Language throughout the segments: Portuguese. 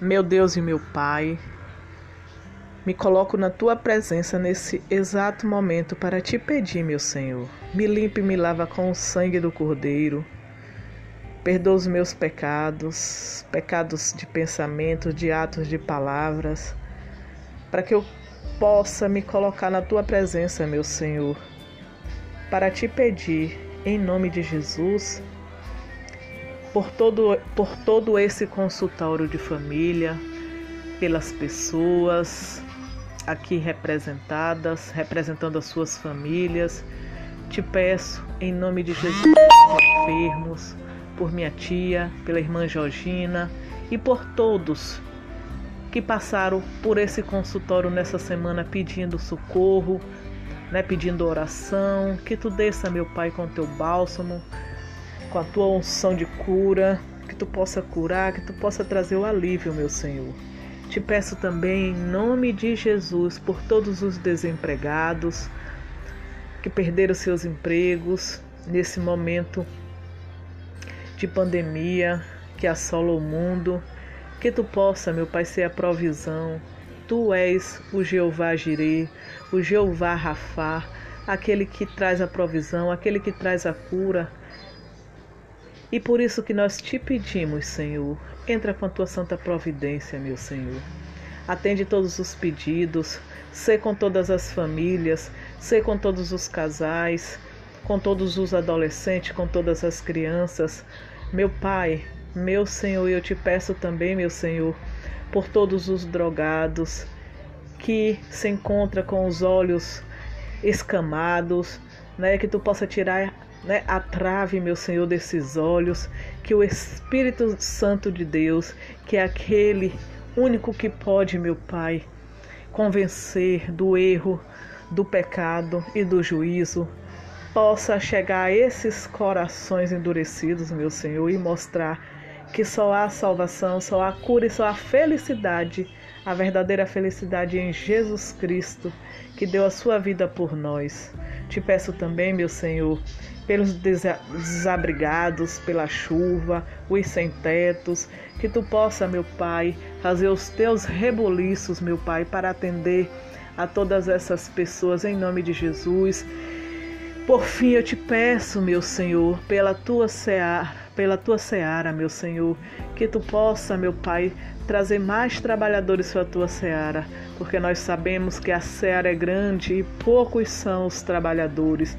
Meu Deus e meu Pai, me coloco na tua presença nesse exato momento para te pedir, meu Senhor. Me limpe e me lava com o sangue do Cordeiro. Perdoa os meus pecados, pecados de pensamento, de atos, de palavras, para que eu possa me colocar na tua presença, meu Senhor, para te pedir, em nome de Jesus, por todo, por todo esse consultório de família, pelas pessoas, aqui representadas, representando as suas famílias. Te peço, em nome de Jesus, enfermos, por minha tia, pela irmã Georgina e por todos que passaram por esse consultório nessa semana pedindo socorro, né, pedindo oração, que tu desça, meu Pai, com teu bálsamo, com a tua unção de cura, que tu possa curar, que tu possa trazer o alívio, meu Senhor. Te peço também, em nome de Jesus, por todos os desempregados que perderam seus empregos nesse momento de pandemia que assola o mundo, que tu possa, meu Pai, ser a provisão. Tu és o Jeová Jireh, o Jeová Rafá, aquele que traz a provisão, aquele que traz a cura. E por isso que nós te pedimos, Senhor, Entra com a tua santa providência, meu Senhor. Atende todos os pedidos, sê com todas as famílias, sê com todos os casais, com todos os adolescentes, com todas as crianças. Meu Pai, meu Senhor, eu te peço também, meu Senhor, por todos os drogados que se encontram com os olhos escamados, né, que tu possa tirar né, a trave, meu Senhor, desses olhos, que o Espírito Santo de Deus, que é aquele único que pode, meu Pai, convencer do erro, do pecado e do juízo, possa chegar a esses corações endurecidos, meu Senhor, e mostrar que só há salvação, só há cura e só há felicidade, a verdadeira felicidade em Jesus Cristo, que deu a sua vida por nós. Te peço também, meu Senhor, pelos desabrigados, pela chuva, os sem tetos, que tu possa, meu Pai, fazer os teus reboliços, meu Pai, para atender a todas essas pessoas em nome de Jesus. Por fim, eu te peço, meu Senhor, pela tua seara, pela tua seara, meu Senhor, que tu possa, meu Pai, trazer mais trabalhadores para a tua seara, porque nós sabemos que a seara é grande e poucos são os trabalhadores.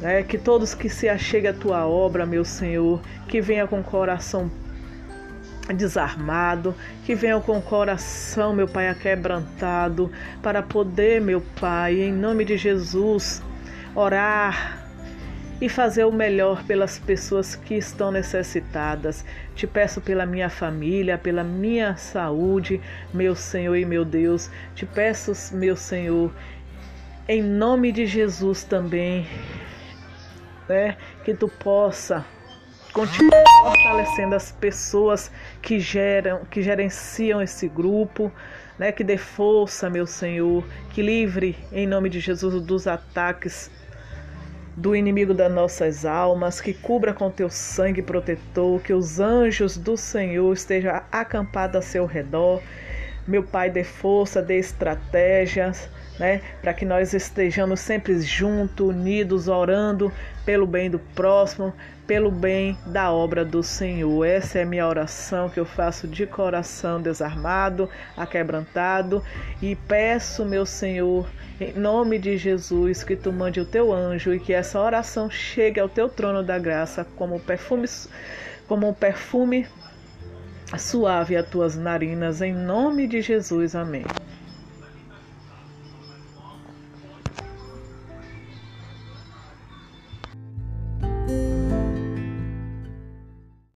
É, que todos que se acheguem à tua obra, meu Senhor, que venha com o coração desarmado, que venham com o coração, meu Pai, aquebrantado, para poder, meu Pai, em nome de Jesus, orar e fazer o melhor pelas pessoas que estão necessitadas. Te peço pela minha família, pela minha saúde, meu Senhor e meu Deus. Te peço, meu Senhor, em nome de Jesus também, né? Que tu possa continuar fortalecendo as pessoas que geram, que gerenciam esse grupo, né? Que dê força, meu Senhor, que livre em nome de Jesus dos ataques do inimigo das nossas almas, que cubra com teu sangue protetor, que os anjos do Senhor estejam acampados a seu redor. Meu Pai, dê força, dê estratégias, né? Para que nós estejamos sempre juntos, unidos, orando pelo bem do próximo, pelo bem da obra do Senhor. Essa é a minha oração que eu faço de coração desarmado, aquebrantado e peço, meu Senhor, em nome de Jesus, que tu mande o teu anjo e que essa oração chegue ao teu trono da graça como perfume como um perfume suave às tuas narinas em nome de Jesus. Amém.